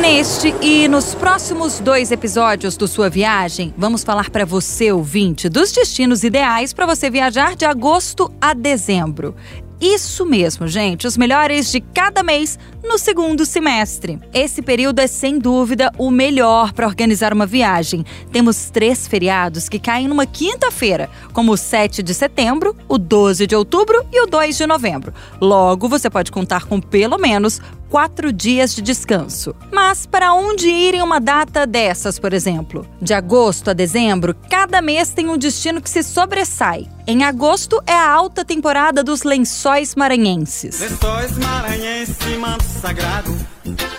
Neste e nos próximos dois episódios do Sua Viagem, vamos falar para você, ouvinte, dos destinos ideais para você viajar de agosto a dezembro. Isso mesmo, gente, os melhores de cada mês no segundo semestre. Esse período é sem dúvida o melhor para organizar uma viagem. Temos três feriados que caem numa quinta-feira, como o 7 de setembro, o 12 de outubro e o 2 de novembro. Logo, você pode contar com pelo menos quatro dias de descanso. Mas para onde ir em uma data dessas, por exemplo? De agosto a dezembro, cada mês tem um destino que se sobressai. Em agosto é a alta temporada dos lençóis maranhenses. Lençóis maranhense, manto sagrado,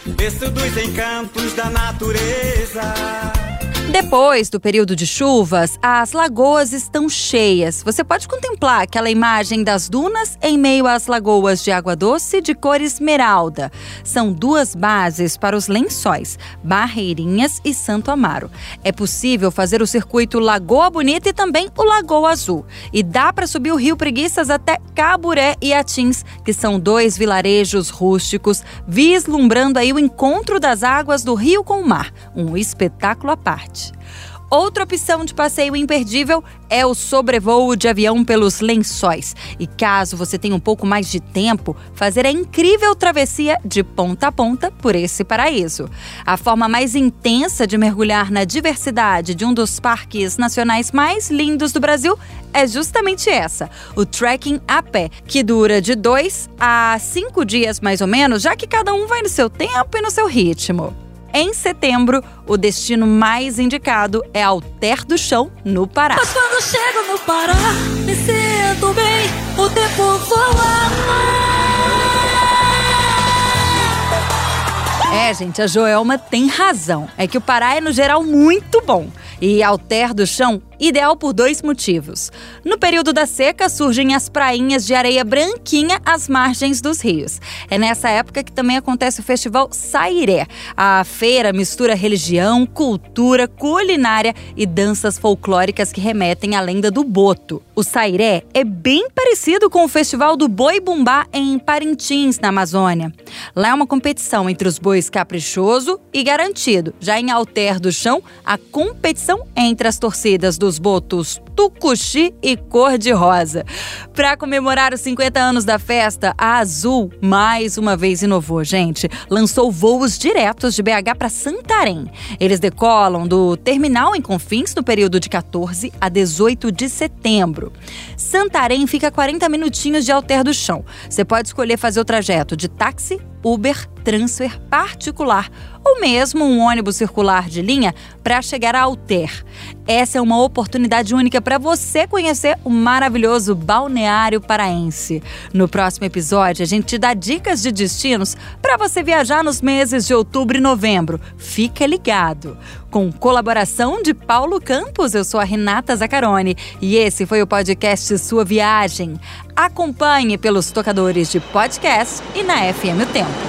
berço dos encantos da natureza. Depois do período de chuvas, as lagoas estão cheias. Você pode contemplar aquela imagem das dunas em meio às lagoas de água doce de cor esmeralda. São duas bases para os lençóis, Barreirinhas e Santo Amaro. É possível fazer o circuito Lagoa Bonita e também o Lagoa Azul. E dá para subir o Rio Preguiças até Caburé e Atins, que são dois vilarejos rústicos, vislumbrando aí o encontro das águas do rio com o mar. Um espetáculo à parte. Outra opção de passeio imperdível é o sobrevoo de avião pelos lençóis. E caso você tenha um pouco mais de tempo, fazer a incrível travessia de ponta a ponta por esse paraíso. A forma mais intensa de mergulhar na diversidade de um dos parques nacionais mais lindos do Brasil é justamente essa, o trekking a pé, que dura de dois a cinco dias mais ou menos, já que cada um vai no seu tempo e no seu ritmo. Em setembro, o destino mais indicado é Alter do Chão, no Pará. Mas quando chego no Pará, me sinto bem, o tempo voa. É, gente, a Joelma tem razão. É que o Pará é, no geral, muito bom. E Alter do Chão ideal por dois motivos. No período da seca, surgem as prainhas de areia branquinha às margens dos rios. É nessa época que também acontece o festival Sairé. A feira mistura religião, cultura, culinária e danças folclóricas que remetem à lenda do Boto. O Sairé é bem parecido com o festival do Boi Bumbá em Parintins, na Amazônia. Lá é uma competição entre os bois caprichoso e garantido. Já em Alter do Chão, a competição entre as torcidas do dos botos tucuxi e cor-de-rosa. Para comemorar os 50 anos da festa, a Azul mais uma vez inovou, gente. Lançou voos diretos de BH para Santarém. Eles decolam do terminal em Confins no período de 14 a 18 de setembro. Santarém fica a 40 minutinhos de Alter do Chão. Você pode escolher fazer o trajeto de táxi, Uber, transfer particular ou mesmo um ônibus circular de linha para chegar a Alter. Essa é uma oportunidade única para você conhecer o maravilhoso balneário paraense. No próximo episódio, a gente te dá dicas de destinos para você viajar nos meses de outubro e novembro. Fica ligado! Com colaboração de Paulo Campos, eu sou a Renata Zacarone e esse foi o podcast Sua Viagem. Acompanhe pelos tocadores de podcast e na FM o Tempo.